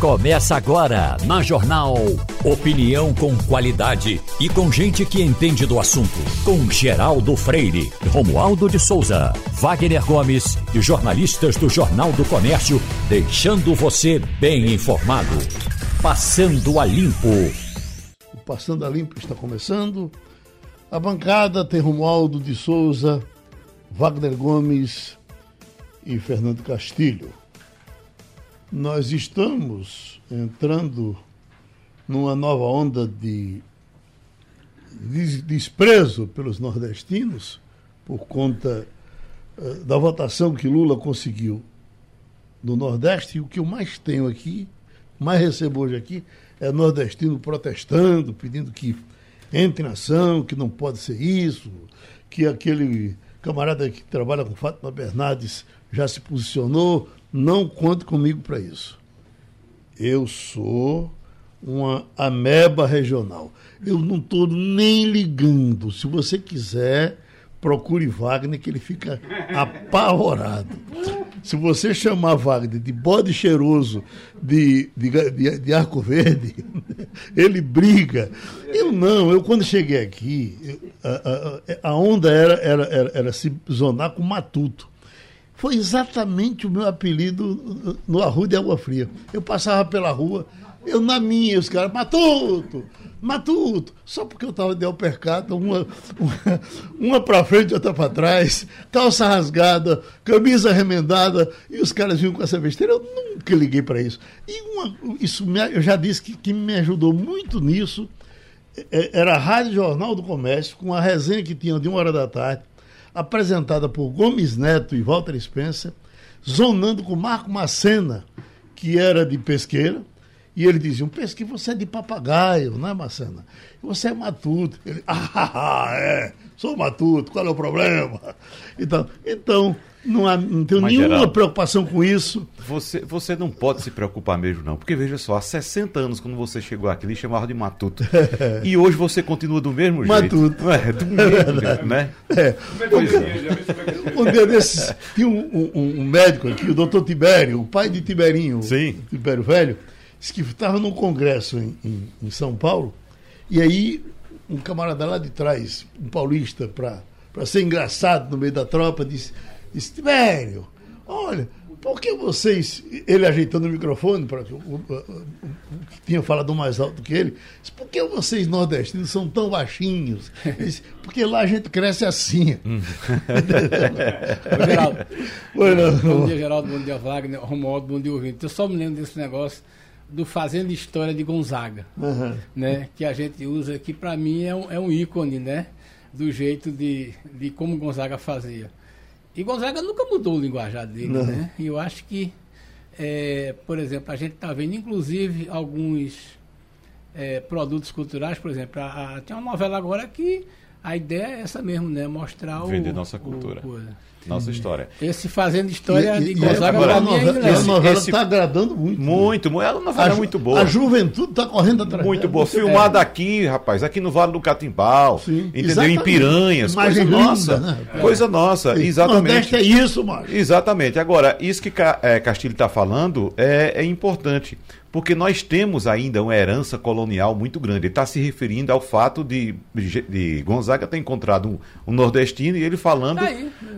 Começa agora na Jornal. Opinião com qualidade e com gente que entende do assunto. Com Geraldo Freire, Romualdo de Souza, Wagner Gomes e jornalistas do Jornal do Comércio, deixando você bem informado. Passando a Limpo. O Passando a Limpo está começando. A bancada tem Romualdo de Souza, Wagner Gomes e Fernando Castilho nós estamos entrando numa nova onda de desprezo pelos nordestinos por conta uh, da votação que Lula conseguiu no Nordeste. E o que eu mais tenho aqui, mais recebo hoje aqui, é nordestino protestando, pedindo que entre na ação, que não pode ser isso, que aquele camarada que trabalha com Fátima Bernardes já se posicionou, não conte comigo para isso. Eu sou uma ameba regional. Eu não estou nem ligando. Se você quiser, procure Wagner, que ele fica apavorado. Se você chamar Wagner de bode cheiroso de, de, de, de arco verde, ele briga. Eu não, eu quando cheguei aqui, a, a, a onda era, era, era, era se zonar com matuto foi exatamente o meu apelido no Arruda de Água Fria. Eu passava pela rua, eu na minha, os caras, Matuto, Matuto, só porque eu estava de alpercata, uma, uma, uma para frente outra para trás, calça rasgada, camisa remendada, e os caras vinham com essa besteira. Eu nunca liguei para isso. E uma, isso me, eu já disse que, que me ajudou muito nisso é, era a Rádio Jornal do Comércio, com a resenha que tinha de uma hora da tarde, apresentada por Gomes Neto e Walter Spencer, zonando com Marco Macena, que era de pesqueira, e ele dizia, um pesque, você é de papagaio, não é, Macena? Você é matuto. Ele, ah, é, sou matuto, qual é o problema? Então, então não, há, não tenho Mas, nenhuma Geraldo, preocupação com isso. Você, você não pode se preocupar mesmo, não. Porque veja só, há 60 anos, quando você chegou aqui, ele chamava de Matuto. e hoje você continua do mesmo jeito. Matuto. É, do mesmo é jeito, né? É. Pois é. Um dia desses, tinha um, um, um, médico aqui, o doutor Tibério, o pai de Tiberinho, Sim. Tibério Velho, disse que estava num congresso em, em, em São Paulo, e aí um camarada lá de trás, um paulista, para ser engraçado no meio da tropa, disse Disse, Tibério, olha, por que vocês, ele ajeitando o microfone, para que tinha falado mais alto que ele, disse, por que vocês nordestinos são tão baixinhos? Disse, porque lá a gente cresce assim. Hum. Geraldo. Bom dia, Geraldo, bom dia, Wagner, Romualdo, bom dia, ouvinte. Eu só me lembro desse negócio do Fazendo História de Gonzaga, uhum. né? que a gente usa, que para mim é um, é um ícone, né? do jeito de, de como Gonzaga fazia. E Gonzaga nunca mudou o linguajar dele, Não. né? E eu acho que, é, por exemplo, a gente está vendo, inclusive, alguns é, produtos culturais, por exemplo, a, a, tem uma novela agora que a ideia é essa mesmo, né? Mostrar Vender o. Vender nossa cultura. O, nossa história. Esse fazendo história e, de Gonzaga agora, a novela, é a novela está agradando muito. Muito, né? ela novela é muito boa. A juventude está correndo atrás. Muito boa. Filmada é. aqui, rapaz, aqui no Vale do Catimbau. Sim, entendeu? Exatamente. Em Piranhas. Imagem coisa linda, nossa. Né? Coisa nossa, Sim. exatamente. Nordeste é isso, Márcio. Exatamente. Agora, isso que é, Castilho está falando é, é importante porque nós temos ainda uma herança colonial muito grande. Ele está se referindo ao fato de, de Gonzaga ter encontrado um, um nordestino e ele falando, tá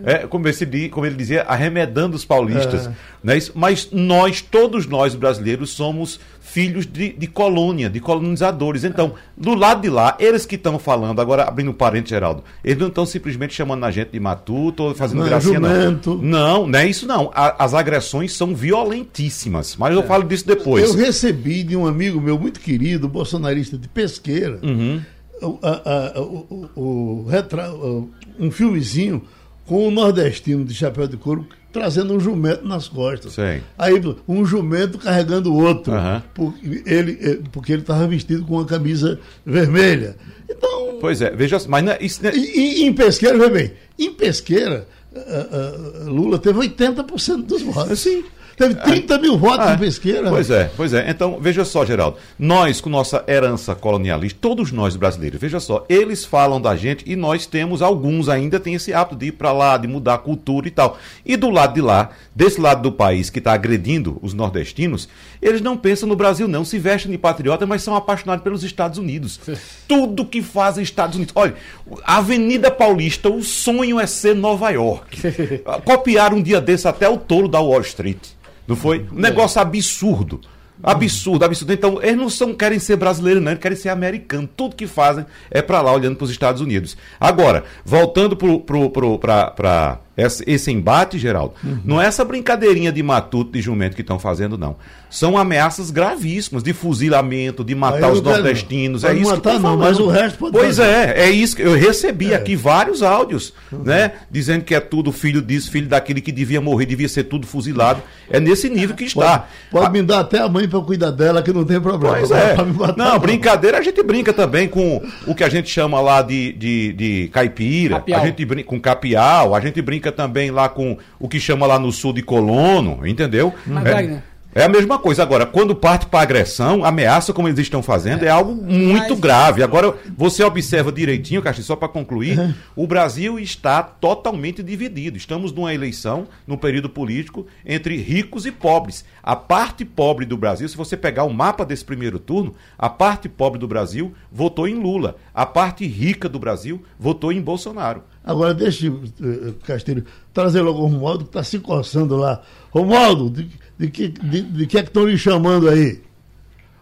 é, como, esse, como, ele dizia, arremedando os paulistas. É. Né? Mas nós, todos nós brasileiros, somos filhos de, de colônia, de colonizadores. Então, do lado de lá, eles que estão falando, agora abrindo um parente, Geraldo, eles não estão simplesmente chamando a gente de matuto ou fazendo não, gracinha, jumento. não. Não, não é isso não. A, as agressões são violentíssimas, mas eu é. falo disso depois. Eu recebi de um amigo meu muito querido, bolsonarista de pesqueira, uhum. o, a, a, o, o, o, um filmezinho com o nordestino de chapéu de couro trazendo um jumento nas costas. Sim. Aí um jumento carregando o outro, uhum. porque ele eh, porque ele estava vestido com uma camisa vermelha. Então. Pois é, veja, mas é, isso é... e, e, em pesqueira, veja bem, em pesqueira, uh, uh, Lula teve 80% dos votos. Sim. Teve 30 mil votos ah, em pesqueira. Pois é, pois é. Então, veja só, Geraldo. Nós, com nossa herança colonialista, todos nós brasileiros, veja só, eles falam da gente e nós temos, alguns ainda têm esse hábito de ir para lá, de mudar a cultura e tal. E do lado de lá, desse lado do país que está agredindo os nordestinos, eles não pensam no Brasil, não. Se vestem de patriota, mas são apaixonados pelos Estados Unidos. Tudo que fazem Estados Unidos. Olha, Avenida Paulista, o sonho é ser Nova York. Copiaram um dia desse até o touro da Wall Street. Não foi? Um negócio absurdo. Absurdo, absurdo. Então, eles não são, querem ser brasileiros, não, eles querem ser americanos. Tudo que fazem é para lá, olhando para os Estados Unidos. Agora, voltando para esse, esse embate, Geraldo, uhum. não é essa brincadeirinha de matuto, de jumento que estão fazendo, não. São ameaças gravíssimas de fuzilamento, de matar os nordestinos. é isso matar, que não, mas o resto pode Pois fazer. é, é isso. Eu recebi é. aqui vários áudios, uhum. né? Dizendo que é tudo filho disso, filho daquele que devia morrer, devia ser tudo fuzilado. É nesse nível que está. Pode, pode a... me dar até a mãe para cuidar dela, que não tem problema. Pois é. Matar, não, brincadeira, a gente brinca também com o que a gente chama lá de, de, de caipira, capial. a gente brinca com capial, a gente brinca também lá com o que chama lá no sul de colono, entendeu? Mas, é, é a mesma coisa. Agora, quando parte para agressão, ameaça, como eles estão fazendo, é, é algo muito Mas... grave. Agora, você observa direitinho, Castro, só para concluir, uhum. o Brasil está totalmente dividido. Estamos numa eleição, num período político, entre ricos e pobres. A parte pobre do Brasil, se você pegar o mapa desse primeiro turno, a parte pobre do Brasil votou em Lula. A parte rica do Brasil votou em Bolsonaro. Agora, deixe, eh, Castilho, trazer logo o Romualdo, que está se coçando lá. Romualdo, de, de, que, de, de que é que estão lhe chamando aí?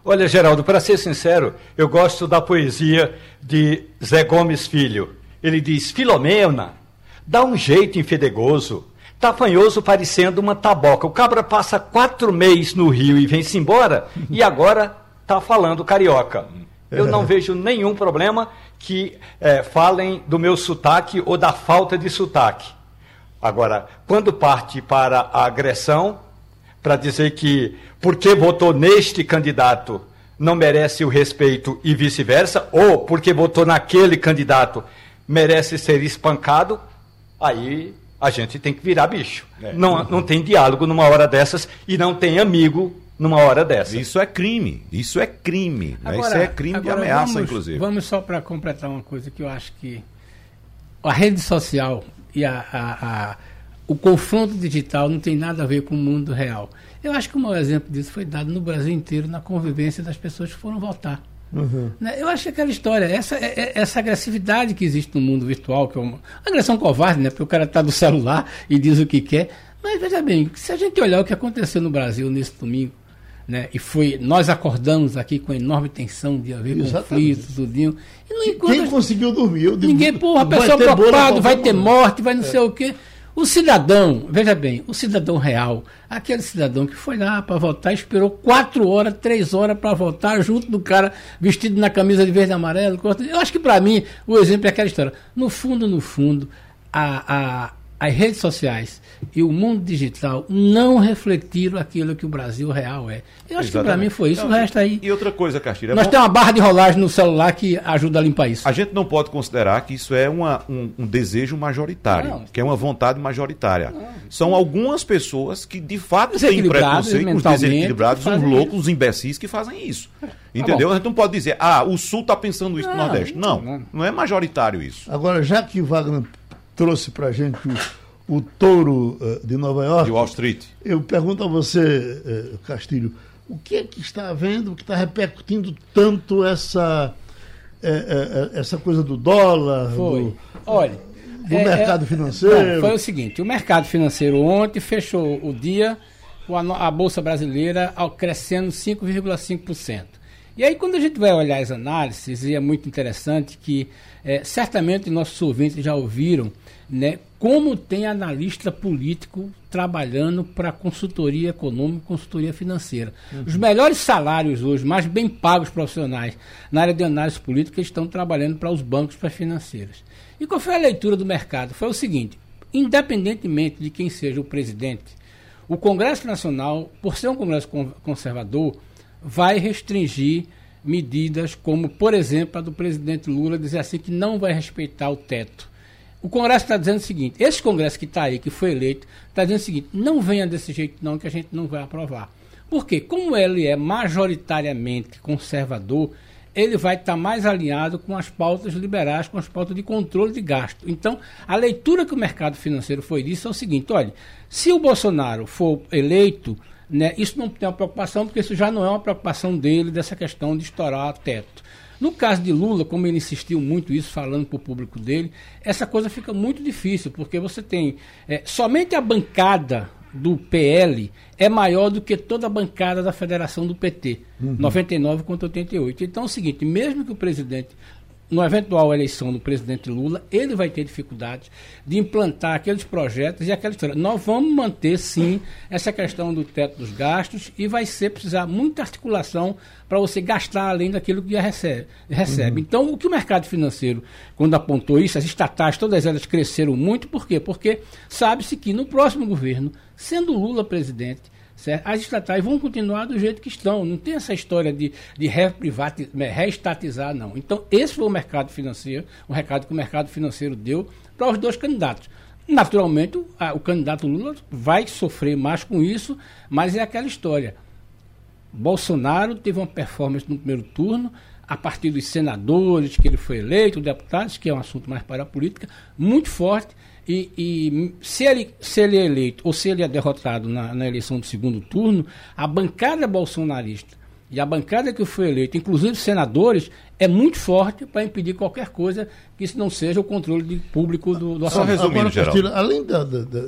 Olha, Geraldo, para ser sincero, eu gosto da poesia de Zé Gomes Filho. Ele diz: Filomena, dá um jeito em Fedegoso, tafanhoso parecendo uma taboca. O cabra passa quatro meses no Rio e vem-se embora, e agora tá falando carioca. Eu não vejo nenhum problema que é, falem do meu sotaque ou da falta de sotaque. Agora, quando parte para a agressão, para dizer que porque votou neste candidato não merece o respeito e vice-versa, ou porque votou naquele candidato merece ser espancado, aí a gente tem que virar bicho. É. Não, não tem diálogo numa hora dessas e não tem amigo numa hora dessa. Isso é crime. Isso é crime. Agora, né? Isso é crime de ameaça, vamos, inclusive. Vamos só para completar uma coisa que eu acho que a rede social e a, a, a, o confronto digital não tem nada a ver com o mundo real. Eu acho que o maior exemplo disso foi dado no Brasil inteiro na convivência das pessoas que foram votar. Uhum. Né? Eu acho que aquela história, essa, é, é, essa agressividade que existe no mundo virtual, que é uma agressão covarde, né? Porque o cara está do celular e diz o que quer. Mas veja bem, se a gente olhar o que aconteceu no Brasil nesse domingo, né? E foi, nós acordamos aqui com enorme tensão de haver Exatamente. conflitos, tudinho. E não encontra, Quem conseguiu dormir? Eu ninguém, porra, a pessoa preocupada, vai ter morte, vai não é. sei o quê. O cidadão, veja bem, o cidadão real, aquele cidadão que foi lá para votar, esperou quatro horas, três horas para votar, junto do cara vestido na camisa de verde e amarelo. Eu acho que para mim o exemplo é aquela história. No fundo, no fundo, a, a, as redes sociais e o mundo digital não refletiram aquilo que o Brasil real é. Eu acho Exatamente. que para mim foi isso, não, o resto aí. E outra coisa, Castilho. É nós bom... temos uma barra de rolagem no celular que ajuda a limpar isso. A gente não pode considerar que isso é uma, um, um desejo majoritário, não. que é uma vontade majoritária. Não. São algumas pessoas que de fato têm preconceito, os desequilibrados, os loucos, os imbecis que fazem isso. Tá Entendeu? Tá a gente não pode dizer, ah, o Sul está pensando isso no Nordeste. Não, não é majoritário isso. Agora, já que Wagner trouxe para a gente o, o touro uh, de Nova York. De Wall Street. Eu pergunto a você, uh, Castilho, o que é que está havendo, o que está repercutindo tanto essa, uh, essa coisa do dólar? Foi. Do, Olha. Do é, mercado é, financeiro? foi o seguinte: o mercado financeiro ontem fechou o dia com a, a Bolsa Brasileira ao, crescendo 5,5%. E aí, quando a gente vai olhar as análises, e é muito interessante que é, certamente nossos ouvintes já ouviram né, como tem analista político trabalhando para consultoria econômica, consultoria financeira. Uhum. Os melhores salários hoje, mais bem pagos profissionais na área de análise política, estão trabalhando para os bancos, para as financeiras. E qual foi a leitura do mercado? Foi o seguinte: independentemente de quem seja o presidente, o Congresso Nacional, por ser um Congresso conservador, vai restringir medidas como, por exemplo, a do presidente Lula dizer assim que não vai respeitar o teto. O Congresso está dizendo o seguinte: esse Congresso que está aí, que foi eleito, está dizendo o seguinte: não venha desse jeito, não, que a gente não vai aprovar. Porque, como ele é majoritariamente conservador, ele vai estar tá mais alinhado com as pautas liberais, com as pautas de controle de gasto. Então, a leitura que o mercado financeiro foi disso é o seguinte: olha, se o Bolsonaro for eleito, né, isso não tem uma preocupação, porque isso já não é uma preocupação dele, dessa questão de estourar teto. No caso de Lula, como ele insistiu muito isso, falando para o público dele, essa coisa fica muito difícil, porque você tem é, somente a bancada do PL é maior do que toda a bancada da federação do PT, uhum. 99 contra 88. Então é o seguinte, mesmo que o presidente na eventual eleição do presidente Lula, ele vai ter dificuldade de implantar aqueles projetos e aquela história. Nós vamos manter, sim, essa questão do teto dos gastos e vai ser precisar muita articulação para você gastar além daquilo que recebe. recebe. Uhum. Então, o que o mercado financeiro, quando apontou isso, as estatais, todas elas cresceram muito, por quê? Porque sabe-se que no próximo governo, sendo Lula presidente, Certo? As estatais vão continuar do jeito que estão. Não tem essa história de, de né, reestatizar, não. Então, esse foi o mercado financeiro, o recado que o mercado financeiro deu para os dois candidatos. Naturalmente, o, a, o candidato Lula vai sofrer mais com isso, mas é aquela história. Bolsonaro teve uma performance no primeiro turno, a partir dos senadores que ele foi eleito, deputados, que é um assunto mais para a política, muito forte e, e, se, ele, se ele é eleito ou se ele é derrotado na, na eleição do segundo turno, a bancada bolsonarista e a bancada que foi eleita, inclusive senadores, é muito forte para impedir qualquer coisa que isso não seja o controle de público do, do Só resumindo, Agora, além da, da, da,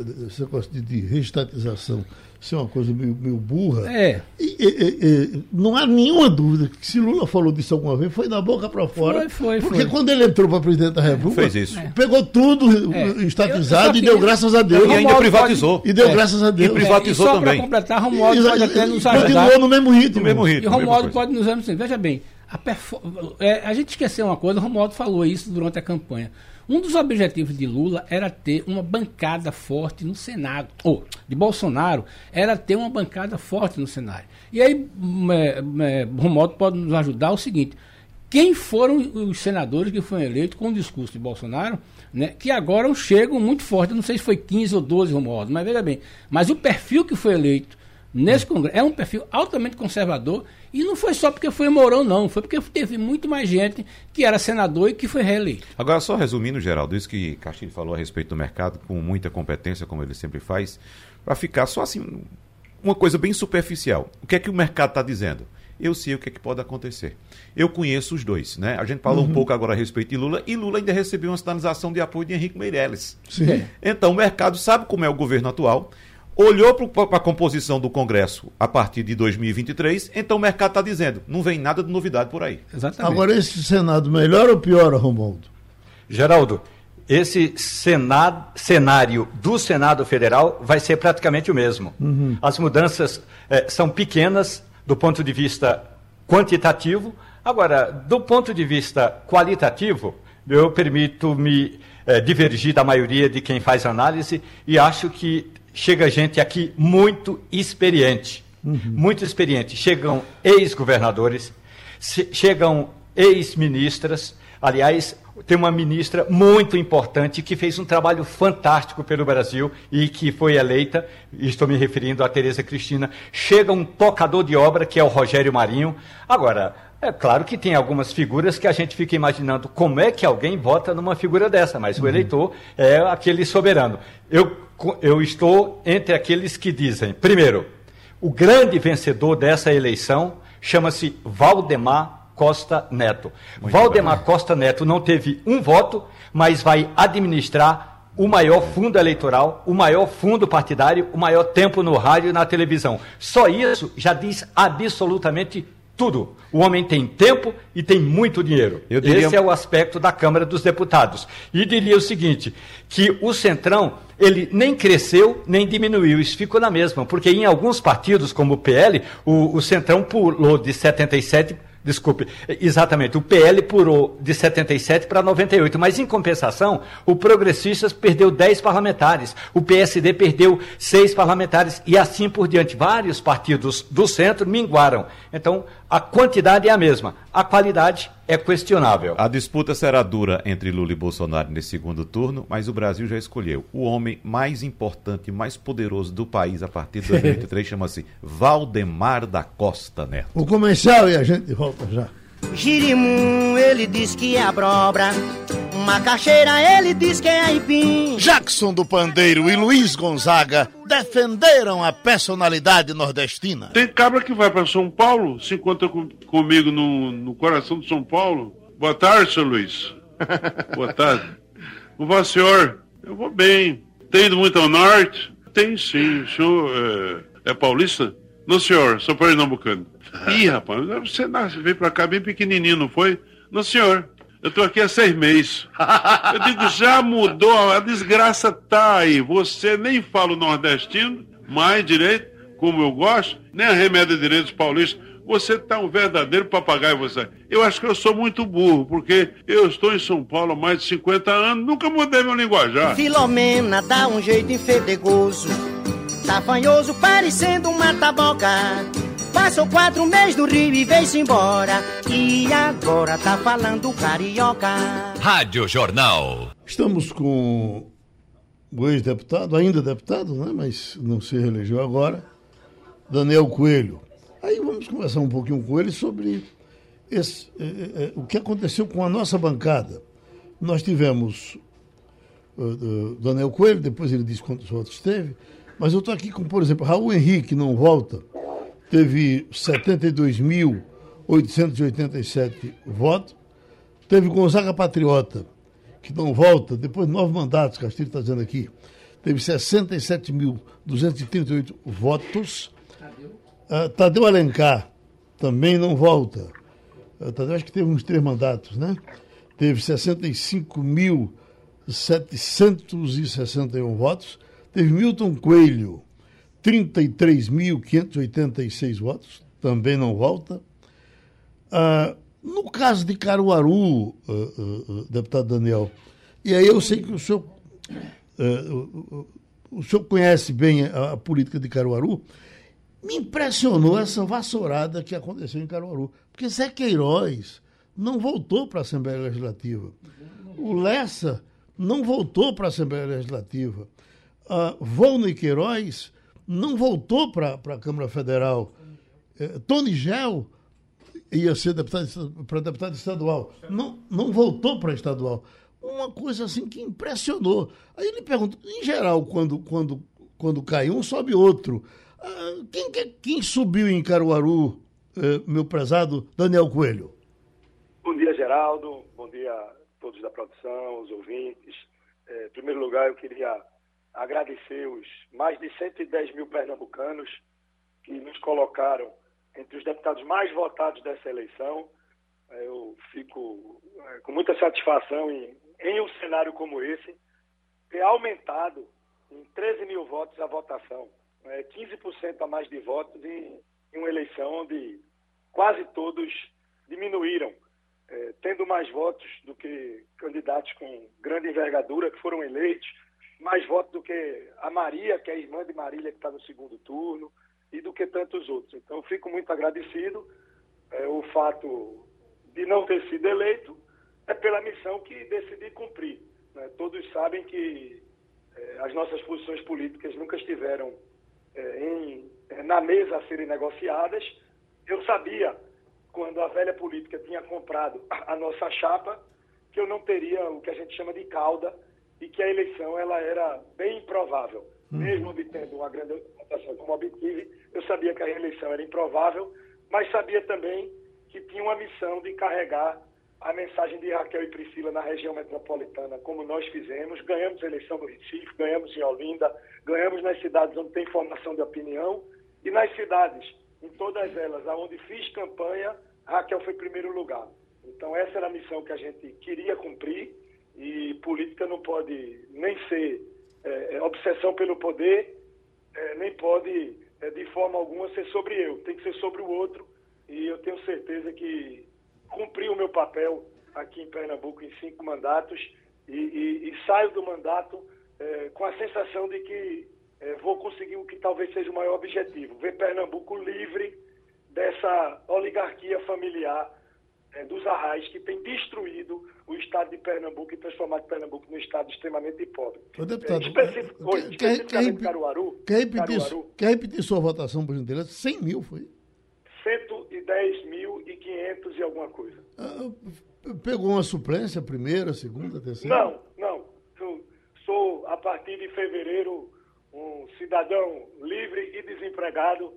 de, de reestatização ser uma coisa meio, meio burra. É. E, e, e, não há nenhuma dúvida que se Lula falou disso alguma vez, foi da boca para fora. Foi, foi, porque foi. quando ele entrou para presidente da República, fez isso. pegou tudo é. estatizado e deu graças a Deus. E ainda privatizou. E deu é. graças a Deus. E privatizou é, e só também. para completar, Romualdo pode até nos ajudar. Continuou no mesmo ritmo. No mesmo ritmo. E Romualdo pode nos ajudar. Veja bem, a, perfor... é, a gente esqueceu uma coisa, o Romualdo falou isso durante a campanha. Um dos objetivos de Lula era ter uma bancada forte no Senado, ou de Bolsonaro, era ter uma bancada forte no Senado. E aí, é, é, Romualdo pode nos ajudar o seguinte: quem foram os senadores que foram eleitos com o discurso de Bolsonaro, né, que agora chegam muito forte, não sei se foi 15 ou 12 Romualdo, mas veja bem, mas o perfil que foi eleito nesse Congresso é um perfil altamente conservador e não foi só porque foi Mourão, não. Foi porque teve muito mais gente que era senador e que foi reeleito. Agora, só resumindo, Geraldo, isso que Castilho falou a respeito do mercado, com muita competência, como ele sempre faz, para ficar só assim, uma coisa bem superficial. O que é que o mercado está dizendo? Eu sei o que, é que pode acontecer. Eu conheço os dois, né? A gente falou uhum. um pouco agora a respeito de Lula e Lula ainda recebeu uma sinalização de apoio de Henrique Meirelles. Sim. Então o mercado sabe como é o governo atual olhou para a composição do Congresso a partir de 2023, então o mercado está dizendo, não vem nada de novidade por aí. Exatamente. Agora, esse Senado melhor ou pior, Romualdo? Geraldo, esse senado, cenário do Senado Federal vai ser praticamente o mesmo. Uhum. As mudanças eh, são pequenas do ponto de vista quantitativo. Agora, do ponto de vista qualitativo, eu permito me eh, divergir da maioria de quem faz análise e acho que chega gente aqui muito experiente. Uhum. Muito experiente. Chegam ex-governadores, chegam ex-ministras. Aliás, tem uma ministra muito importante que fez um trabalho fantástico pelo Brasil e que foi eleita, estou me referindo a Tereza Cristina. Chega um tocador de obra, que é o Rogério Marinho. Agora, é claro que tem algumas figuras que a gente fica imaginando como é que alguém vota numa figura dessa, mas uhum. o eleitor é aquele soberano. Eu, eu estou entre aqueles que dizem, primeiro, o grande vencedor dessa eleição chama-se Valdemar Costa Neto. Muito Valdemar bem. Costa Neto não teve um voto, mas vai administrar o maior fundo eleitoral, o maior fundo partidário, o maior tempo no rádio e na televisão. Só isso já diz absolutamente tudo. O homem tem tempo e tem muito dinheiro. Diria... Esse é o aspecto da Câmara dos Deputados. E diria o seguinte, que o Centrão, ele nem cresceu, nem diminuiu. Isso ficou na mesma, porque em alguns partidos, como o PL, o, o Centrão pulou de 77 Desculpe, exatamente. O PL pulou de 77 para 98, mas em compensação, o Progressistas perdeu 10 parlamentares, o PSD perdeu 6 parlamentares e assim por diante. Vários partidos do centro minguaram. Então, a quantidade é a mesma. a qualidade é questionável. A disputa será dura entre Lula e Bolsonaro nesse segundo turno, mas o Brasil já escolheu. O homem mais importante e mais poderoso do país a partir de 2023 chama-se Valdemar da Costa Neto. O comercial e a gente volta já. Girimum, ele diz que é abóbora. Macaxeira, ele diz que é aipim. Jackson do Pandeiro e Luiz Gonzaga defenderam a personalidade nordestina. Tem cabra que vai para São Paulo, se encontra com, comigo no, no coração de São Paulo. Boa tarde, seu Luiz. Boa tarde. Como vai, senhor? Eu vou bem. Tem ido muito ao norte? Tem sim. O senhor é, é paulista? Não, senhor. Sou pernambucano. Ih, rapaz, você veio pra cá bem pequenininho, não foi? Não, senhor. Eu tô aqui há seis meses. Eu digo, já mudou, a desgraça tá aí. Você nem fala o nordestino, mais direito, como eu gosto, nem arremeda direito os paulistas. Você tá um verdadeiro papagaio, você. Eu acho que eu sou muito burro, porque eu estou em São Paulo há mais de 50 anos, nunca mudei meu linguajar. Filomena dá um jeito enfedegoso, tafanhoso, parecendo uma taboca. Passou quatro meses no Rio e veio-se embora. E agora tá falando carioca. Rádio Jornal. Estamos com o ex-deputado, ainda deputado, né? mas não se reelegeu agora, Daniel Coelho. Aí vamos conversar um pouquinho com ele sobre esse, é, é, o que aconteceu com a nossa bancada. Nós tivemos uh, uh, Daniel Coelho, depois ele disse quantos votos teve, mas eu estou aqui com, por exemplo, Raul Henrique, não volta teve 72.887 votos. Teve Gonzaga Patriota, que não volta, depois de nove mandatos, Castilho está dizendo aqui, teve 67.238 votos. Uh, Tadeu Alencar também não volta. Uh, Tadeu acho que teve uns três mandatos, né? Teve 65.761 votos. Teve Milton Coelho, 33.586 votos, também não volta. Ah, no caso de Caruaru, uh, uh, deputado Daniel, e aí eu sei que o senhor, uh, o senhor conhece bem a, a, política de Caruaru, me impressionou essa vassourada que aconteceu em Caruaru, porque Zé Queiroz não voltou para a Assembleia Legislativa. O Lessa não voltou para a Assembleia Legislativa. Uh, Volney Queiroz não voltou para a Câmara Federal. É, Tony Gel ia ser deputado para deputado estadual. Não, não voltou para estadual. Uma coisa assim que impressionou. Aí ele pergunta, em geral, quando, quando, quando cai um, sobe outro. Ah, quem, quem subiu em Caruaru, eh, meu prezado Daniel Coelho? Bom dia, Geraldo. Bom dia a todos da produção, os ouvintes. Eh, em primeiro lugar, eu queria agradecer os mais de 110 mil pernambucanos que nos colocaram entre os deputados mais votados dessa eleição. Eu fico é, com muita satisfação em, em um cenário como esse, ter aumentado em 13 mil votos a votação. É, 15% a mais de votos em, uma eleição onde quase todos diminuíram, é, tendo mais votos do que candidatos com grande envergadura que foram eleitos mais votos do que a Maria, que é a irmã de Marília, que está no segundo turno, e do que tantos outros. Então, fico muito agradecido. É, o fato de não ter sido eleito é pela missão que decidi cumprir. Né? Todos sabem que é, as nossas posições políticas nunca estiveram é, em, é, na mesa a serem negociadas. Eu sabia, quando a velha política tinha comprado a nossa chapa, que eu não teria o que a gente chama de cauda e que a eleição ela era bem improvável. Uhum. Mesmo obtendo uma grande votação como obtive, eu sabia que a reeleição era improvável, mas sabia também que tinha uma missão de carregar a mensagem de Raquel e Priscila na região metropolitana, como nós fizemos. Ganhamos a eleição no Recife, ganhamos em Olinda, ganhamos nas cidades onde tem formação de opinião e nas cidades, em todas elas, aonde fiz campanha, Raquel foi primeiro lugar. Então essa era a missão que a gente queria cumprir e política não pode nem ser é, é, obsessão pelo poder, é, nem pode, é, de forma alguma, ser sobre eu. Tem que ser sobre o outro. E eu tenho certeza que cumpri o meu papel aqui em Pernambuco em cinco mandatos e, e, e saio do mandato é, com a sensação de que é, vou conseguir o que talvez seja o maior objetivo: ver Pernambuco livre dessa oligarquia familiar dos arrais que tem destruído o estado de Pernambuco e transformado Pernambuco num estado extremamente pobre. Ô, deputado, é, especific... quer, Oi, quer, quer, Caruaru, quer, repetir, Caruaru, quer repetir sua votação, por gentileza? 100 mil foi? 110.500 e alguma coisa. Ah, pegou uma suplência, primeira, segunda, terceira? Não, não. Eu sou, a partir de fevereiro, um cidadão livre e desempregado,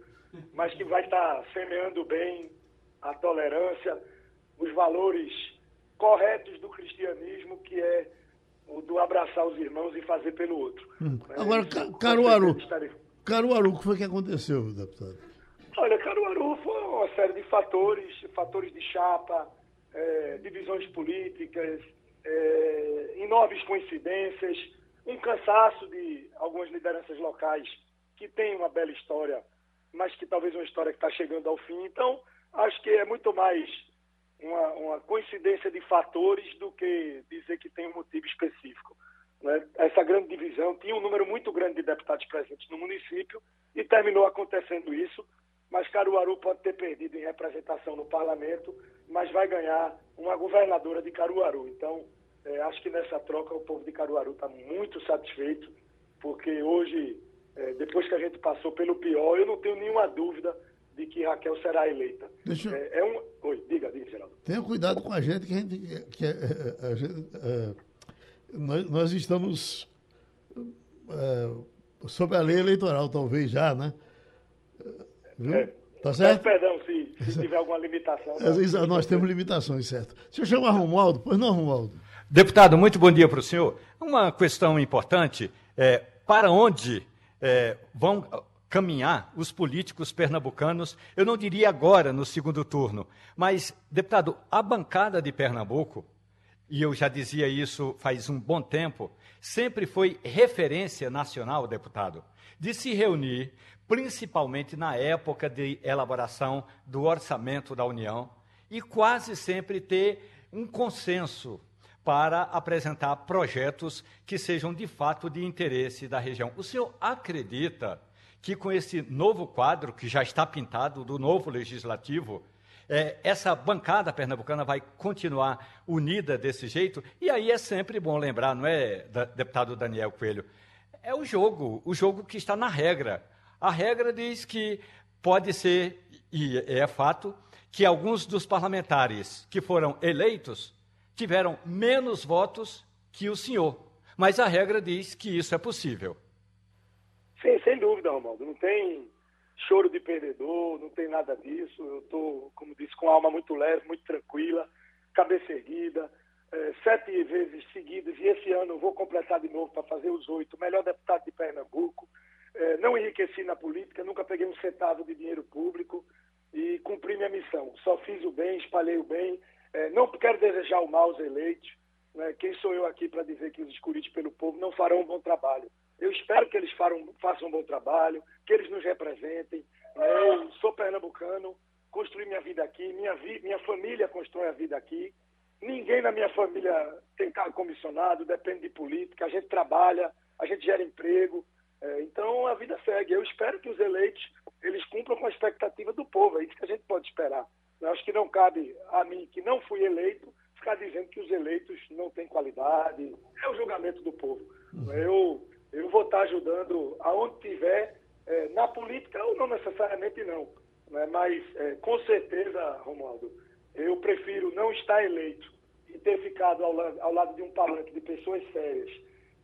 mas que vai estar semeando bem a tolerância, os valores corretos do cristianismo, que é o do abraçar os irmãos e fazer pelo outro. Hum. Né? Agora, Isso, Caruaru, estarei- Caruaru, o que foi que aconteceu, deputado? Olha, Caruaru foi uma série de fatores, fatores de chapa, eh, divisões políticas, eh, enormes coincidências, um cansaço de algumas lideranças locais que têm uma bela história, mas que talvez uma história que está chegando ao fim. Então, acho que é muito mais uma, uma coincidência de fatores do que dizer que tem um motivo específico. né? Essa grande divisão tinha um número muito grande de deputados presentes no município e terminou acontecendo isso. Mas Caruaru pode ter perdido em representação no parlamento, mas vai ganhar uma governadora de Caruaru. Então, eh, acho que nessa troca o povo de Caruaru está muito satisfeito, porque hoje, eh, depois que a gente passou pelo pior, eu não tenho nenhuma dúvida de que Raquel será eleita. Deixa eu- É, é um... Oi, diga, diga, Geraldo. Tenha cuidado com a gente, que a gente. Que é, é, a gente, é, nós, nós estamos é, sob a lei eleitoral, talvez já, né? Viu? É. Tá Peço certo? perdão se, se tiver alguma limitação. É, exa- Nós temos limitações, certo. Se eu chamar Romualdo, pois não, Romualdo. Deputado, muito bom dia para o senhor. Uma questão importante é para onde é, vão caminhar os políticos pernambucanos, eu não diria agora no segundo turno, mas, deputado, a bancada de Pernambuco, e eu já dizia isso faz um bom tempo, sempre foi referência nacional, deputado, de se reunir, principalmente na época de elaboração do orçamento da União, e quase sempre ter um consenso para apresentar projetos que sejam de fato de interesse da região. O senhor acredita que com esse novo quadro que já está pintado do novo legislativo, é, essa bancada pernambucana vai continuar unida desse jeito? E aí é sempre bom lembrar, não é, deputado Daniel Coelho? É o jogo, o jogo que está na regra. A regra diz que pode ser, e é fato, que alguns dos parlamentares que foram eleitos tiveram menos votos que o senhor. Mas a regra diz que isso é possível. Sim, sem dúvida, Romualdo. Não tem choro de perdedor, não tem nada disso. Eu estou, como disse, com a alma muito leve, muito tranquila, cabeça erguida. eh, sete vezes seguidas, e esse ano eu vou completar de novo para fazer os oito. Melhor deputado de Pernambuco. Eh, não enriqueci na política, nunca peguei um centavo de dinheiro público e cumpri minha missão. Só fiz o bem, espalhei o bem. Eh, não quero desejar o mal aos eleitos. né? Quem sou eu aqui para dizer que os escolhidos pelo povo não farão um bom trabalho? Eu espero que eles faram- façam um bom trabalho, que eles nos representem. né? Eu sou pernambucano, construí minha vida aqui, minha, vi- minha família constrói a vida aqui. Ninguém na minha família tem cargo comissionado, depende de política, a gente trabalha, a gente gera emprego. É, então a vida segue. Eu espero que os eleitos eles cumpram com a expectativa do povo. É isso que a gente pode esperar. Eu acho que não cabe a mim, que não fui eleito, ficar dizendo que os eleitos não têm qualidade. É o julgamento do povo. Eu, eu vou estar ajudando aonde tiver, é, na política ou não necessariamente não. né? Mas é, com certeza, Romualdo, eu prefiro não estar eleito e ter ficado ao, ao lado de um palanque de pessoas sérias,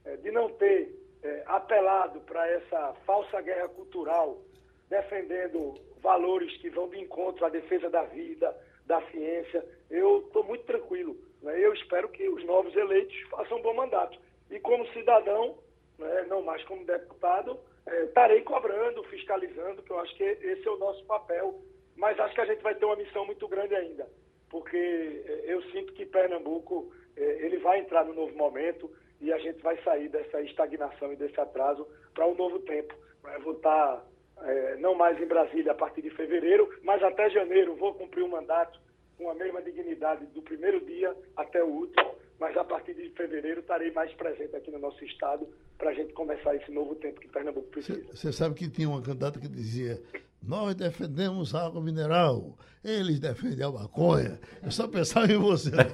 eh, de não ter eh, apelado para essa falsa guerra cultural, defendendo valores que vão de encontro à defesa da vida, da ciência. Eu estou muito tranquilo. né? Eu espero que os novos eleitos façam um bom mandato. E como cidadão, né, não mais como deputado, eh, estarei cobrando, fiscalizando, que eu acho que esse é o nosso papel. Mas acho que a gente vai ter uma missão muito grande ainda, porque eh, eu sinto que Pernambuco eh, ele vai entrar no novo momento e a gente vai sair dessa estagnação e desse atraso para um novo tempo. Eu vou estar eh, não mais em Brasília a partir de fevereiro, mas até janeiro vou cumprir o mandato com a mesma dignidade do primeiro dia até o último, mas a partir de fevereiro estarei mais presente aqui no nosso estado para a gente começar esse novo tempo que Pernambuco precisa. Você sabe que tinha uma candidata que dizia: Nós defendemos a água mineral, eles defendem a maconha. Eu só pensava em você, né?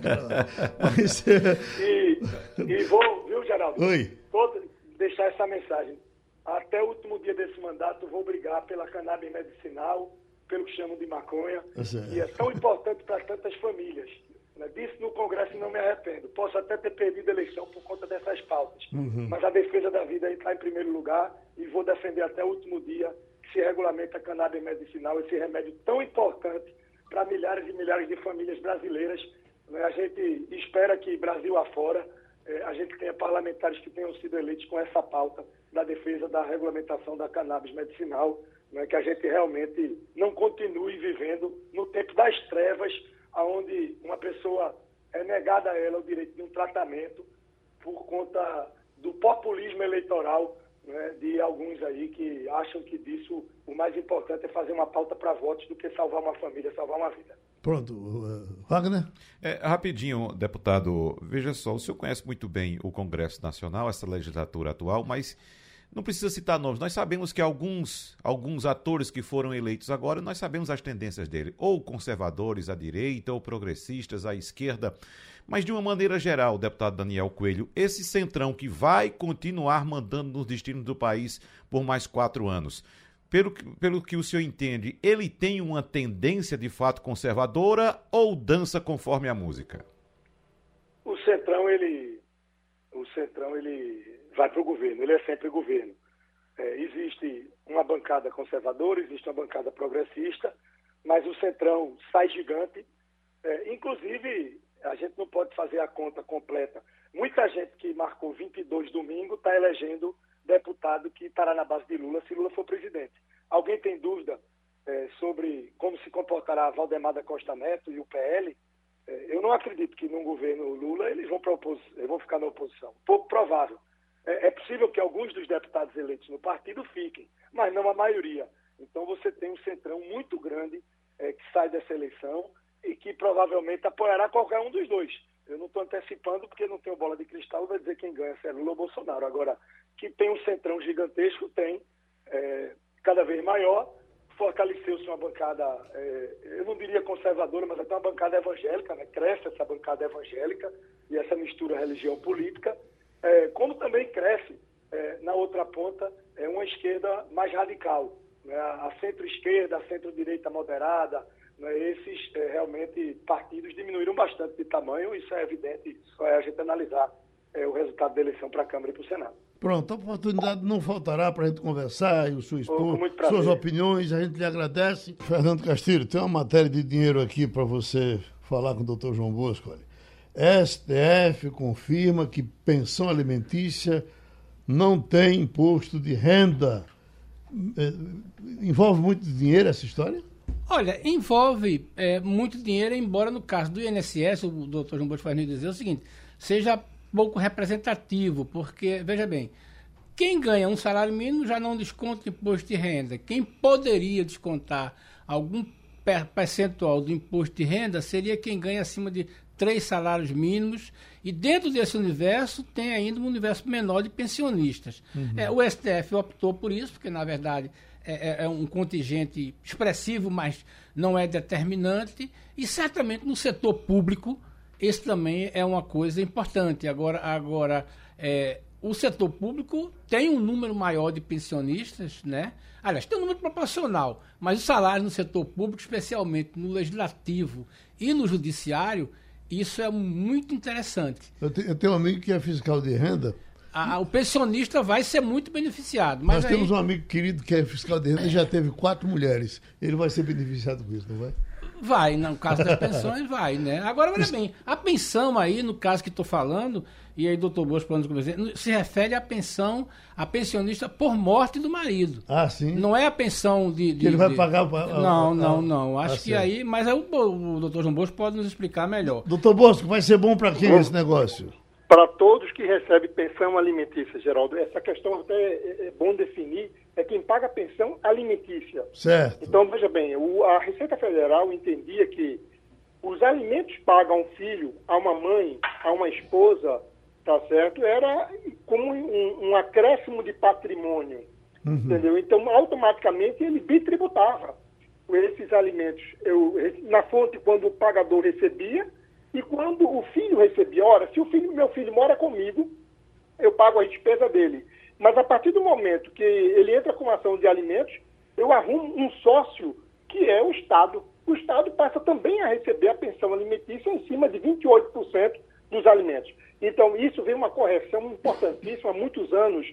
Mas, e, e vou, viu, Geraldo? Oi. Todo, deixar essa mensagem. Até o último dia desse mandato, vou brigar pela cannabis medicinal, pelo que chamam de maconha, é e é tão importante para tantas famílias. Né? Disse no Congresso e não me arrependo. Posso até ter perdido a eleição por conta dessas pautas, uhum. mas a defesa da vida está em primeiro lugar e vou defender até o último dia que se regulamenta a cannabis medicinal, esse remédio tão importante para milhares e milhares de famílias brasileiras. Né? A gente espera que Brasil afora eh, a gente tenha parlamentares que tenham sido eleitos com essa pauta da defesa da regulamentação da cannabis medicinal, né, que a gente realmente não continue vivendo no tempo das trevas, onde uma pessoa é negada a ela o direito de um tratamento por conta do populismo eleitoral né, de alguns aí que acham que disso o mais importante é fazer uma pauta para votos do que salvar uma família, salvar uma vida. Pronto, uh, Wagner? É, rapidinho, deputado, veja só, o senhor conhece muito bem o Congresso Nacional, essa legislatura atual, mas não precisa citar nomes. Nós sabemos que alguns, alguns atores que foram eleitos agora, nós sabemos as tendências dele, ou conservadores à direita, ou progressistas à esquerda. Mas de uma maneira geral, deputado Daniel Coelho, esse centrão que vai continuar mandando nos destinos do país por mais quatro anos, pelo, pelo que o senhor entende, ele tem uma tendência de fato conservadora ou dança conforme a música? O centrão, ele, o centrão, ele vai para o governo, ele é sempre governo. É, existe uma bancada conservadora, existe uma bancada progressista, mas o Centrão sai gigante. É, inclusive, a gente não pode fazer a conta completa. Muita gente que marcou 22 domingo está elegendo deputado que estará na base de Lula se Lula for presidente. Alguém tem dúvida é, sobre como se comportará Valdemar da Costa Neto e o PL? É, eu não acredito que num governo Lula eles vão, eles vão ficar na oposição. Pouco provável. É, é possível que alguns dos deputados eleitos no partido fiquem, mas não a maioria. Então você tem um centrão muito grande é, que sai dessa eleição e que provavelmente apoiará qualquer um dos dois. Eu não estou antecipando porque não tenho bola de cristal, vai dizer quem ganha se é Lula ou Bolsonaro. Agora, que tem um centrão gigantesco, tem, é, cada vez maior, fortaleceu-se uma bancada, é, eu não diria conservadora, mas até uma bancada evangélica, né? cresce essa bancada evangélica e essa mistura religião-política, é, como também cresce é, na outra ponta é uma esquerda mais radical, né? a centro-esquerda, a centro-direita moderada, né? esses é, realmente partidos diminuíram bastante de tamanho, isso é evidente, só é a gente analisar é, o resultado da eleição para a Câmara e para o Senado. Pronto, a oportunidade não faltará para a gente conversar e o seu esposo, suas opiniões, a gente lhe agradece. Fernando Castilho, tem uma matéria de dinheiro aqui para você falar com o doutor João Bosco. Olha. STF confirma que pensão alimentícia não tem imposto de renda. É, envolve muito dinheiro essa história? Olha, envolve é, muito dinheiro, embora no caso do INSS, o doutor João Bosco faz dizer o seguinte, seja pouco representativo, porque, veja bem, quem ganha um salário mínimo já não desconta imposto de renda. Quem poderia descontar algum percentual do imposto de renda seria quem ganha acima de três salários mínimos, e dentro desse universo tem ainda um universo menor de pensionistas. Uhum. É, o STF optou por isso, porque na verdade é, é, é, um contingente expressivo, mas não é determinante, e certamente no setor público esse também é uma coisa importante. Agora, agora é, o setor público tem um número maior de pensionistas, né? Aliás, tem um número proporcional, mas o salário no setor público, especialmente no legislativo e no judiciário, isso é muito interessante. Eu, te, eu tenho um amigo que é fiscal de renda. o pensionista vai ser muito beneficiado. Nós aí... temos um amigo querido que é fiscal de renda e já teve quatro mulheres. Ele vai ser beneficiado com isso, não vai? Vai, no caso das pensões, vai, né? Agora, olha bem, a pensão aí, no caso que estou falando, e aí doutor Boas pode nos se refere à pensão, a pensionista por morte do marido. Ah, sim. Não é a pensão de... de que ele vai de... pagar... não, não, não. Acho tá que certo. aí... Mas aí o, o doutor João Bosco pode nos explicar melhor. Doutor Bosco, vai ser bom para quem esse negócio? Para todos que recebem pensão alimentícia, Geraldo. Essa questão até é, é bom definir é quem paga a pensão alimentícia. Certo. Então, veja bem, o, a Receita Federal entendia que os alimentos pagos a um filho, a uma mãe, a uma esposa, tá certo? Era como um, um acréscimo de patrimônio. Uhum. Entendeu? Então, automaticamente, ele bitributava esses alimentos eu, na fonte quando o pagador recebia e quando o filho recebia. Ora, se o filho, meu filho mora comigo, eu pago a despesa dele. Mas a partir do momento que ele entra com ação de alimentos, eu arrumo um sócio que é o Estado. O Estado passa também a receber a pensão alimentícia em cima de 28% dos alimentos. Então, isso vem uma correção importantíssima há muitos anos,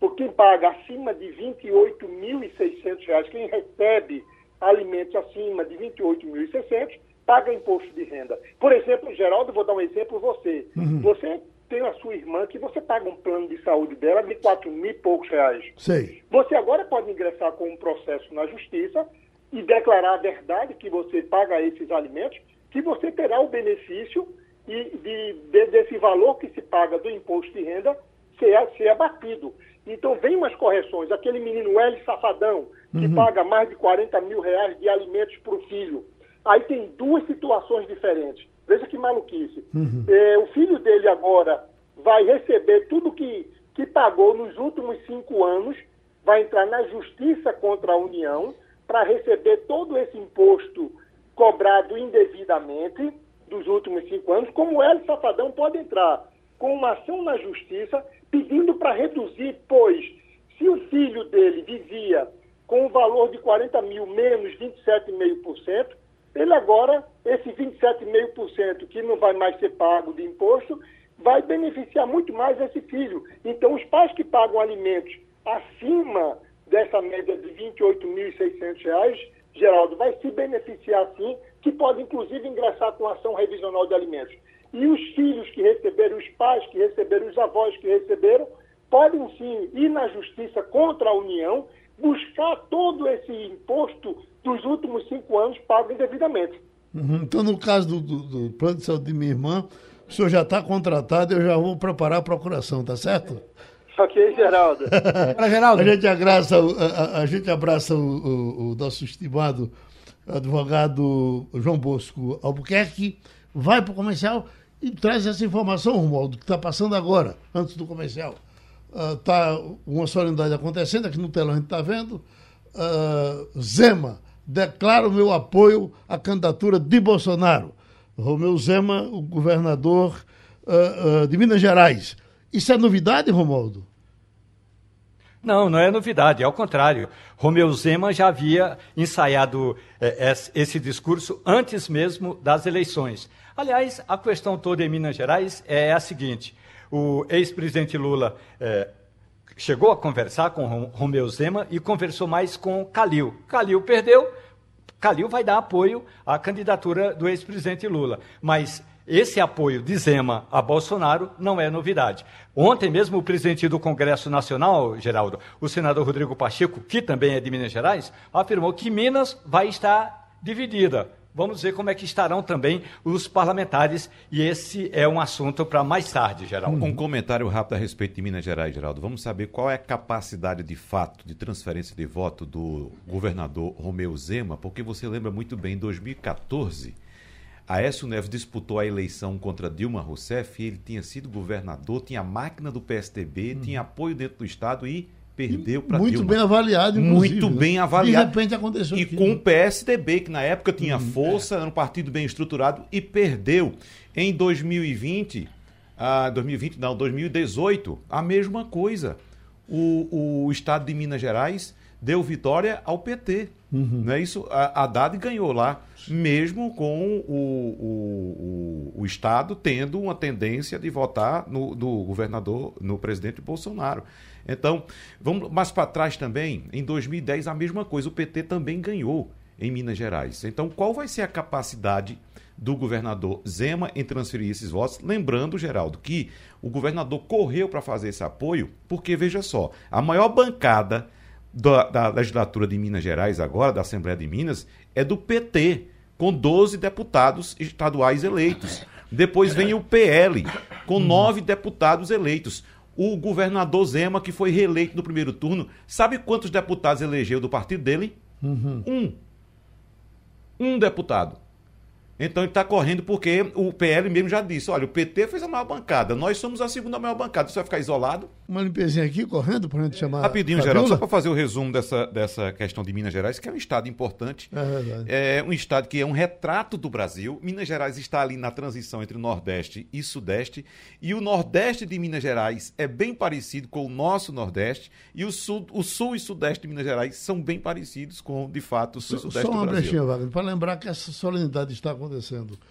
por quem paga acima de R$ 28.600, quem recebe alimentos acima de R$ 28.600, paga imposto de renda. Por exemplo, Geraldo, vou dar um exemplo você. Uhum. Você tem a sua irmã que você paga um plano de saúde dela de 4 mil e poucos reais. Sei. Você agora pode ingressar com um processo na justiça e declarar a verdade que você paga esses alimentos, que você terá o benefício de, de, de, desse valor que se paga do imposto de renda ser, ser abatido. Então, vem umas correções. Aquele menino L Safadão, que uhum. paga mais de 40 mil reais de alimentos para o filho. Aí tem duas situações diferentes. Veja que maluquice. Uhum. É, o filho dele agora vai receber tudo que, que pagou nos últimos cinco anos, vai entrar na justiça contra a União para receber todo esse imposto cobrado indevidamente dos últimos cinco anos, como o Hélio Safadão pode entrar com uma ação na justiça pedindo para reduzir, pois se o filho dele vivia com o valor de 40 mil menos 27,5%, ele agora, esse 27,5% que não vai mais ser pago de imposto, vai beneficiar muito mais esse filho. Então, os pais que pagam alimentos acima dessa média de R$ 28.600, Geraldo, vai se beneficiar sim, que pode inclusive ingressar com ação revisional de alimentos. E os filhos que receberam, os pais que receberam, os avós que receberam, podem sim ir na justiça contra a União, buscar todo esse imposto dos últimos cinco anos pago indevidamente. Uhum. Então, no caso do, do, do, plano de saúde de minha irmã, o senhor já está contratado, eu já vou preparar a procuração, tá certo? Ok, Geraldo. Geraldo. A gente abraça, a, a gente abraça o, o, o, nosso estimado advogado João Bosco Albuquerque, vai para o comercial e traz essa informação, Romualdo, que está passando agora, antes do comercial. Está uh, uma solenidade acontecendo, aqui no telão a gente está vendo. Uh, Zema declara o meu apoio à candidatura de Bolsonaro. Romeu Zema, o governador uh, de Minas Gerais. Isso é novidade, Romualdo? Não, não é novidade, é ao contrário. Romeu Zema já havia ensaiado eh, esse discurso antes mesmo das eleições. Aliás, a questão toda em Minas Gerais é a seguinte: o ex-presidente Lula eh, chegou a conversar com Romeu Zema e conversou mais com Calil. Calil perdeu, Calil vai dar apoio à candidatura do ex-presidente Lula. Mas esse apoio de Zema a Bolsonaro não é novidade. Ontem mesmo o presidente do Congresso Nacional, Geraldo, o senador Rodrigo Pacheco, que também é de Minas Gerais, afirmou que Minas vai estar dividida. Vamos ver como é que estarão também os parlamentares, e esse é um assunto para mais tarde, Geraldo. Um comentário rápido a respeito de Minas Gerais, Geraldo. Vamos saber qual é a capacidade de fato de transferência de voto do governador Romeu Zema, porque você lembra muito bem, em 2014 Aécio Neves disputou a eleição contra Dilma Rousseff, ele tinha sido governador, tinha a máquina do PSDB, hum. tinha apoio dentro do Estado e perdeu para Dilma. Muito bem avaliado, inclusive. Muito bem avaliado. De repente aconteceu E com o PSDB, que na época tinha hum, força, é. era um partido bem estruturado e perdeu. Em 2020, ah, 2020 não, 2018, a mesma coisa. O, o Estado de Minas Gerais deu vitória ao PT. Uhum. Não é isso? A Haddad ganhou lá, mesmo com o, o, o, o, Estado tendo uma tendência de votar no, no governador, no presidente Bolsonaro. Então, vamos mais para trás também, em 2010 a mesma coisa, o PT também ganhou em Minas Gerais. Então, qual vai ser a capacidade do governador Zema em transferir esses votos? Lembrando, Geraldo, que o governador correu para fazer esse apoio, porque veja só, a maior bancada da, da, legislatura de Minas Gerais, agora, da Assembleia de Minas, é do PT, com 12 deputados estaduais eleitos. Depois vem o PL, com nove deputados eleitos. O governador Zema, que foi reeleito no primeiro turno, sabe quantos deputados elegeu do partido dele? Uhum. Um. Um deputado. Então ele está correndo porque o PL mesmo já disse: olha, o PT fez a maior bancada, nós somos a segunda maior bancada. Você vai ficar isolado? Uma limpezinha aqui, correndo, para a gente chamar. Rapidinho, Geraldo, só para fazer o resumo dessa, dessa questão de Minas Gerais, que é um estado importante. É verdade. É um estado que é um retrato do Brasil. Minas Gerais está ali na transição entre Nordeste e Sudeste. E o Nordeste de Minas Gerais é bem parecido com o nosso Nordeste. E o Sul, o sul e Sudeste de Minas Gerais são bem parecidos com, de fato, o Sul e Sudeste Só uma do Brasil. brechinha, Wagner, para lembrar que essa solenidade está acontecendo